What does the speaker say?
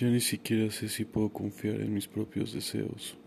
Ya ni siquiera sé si puedo confiar en mis propios deseos.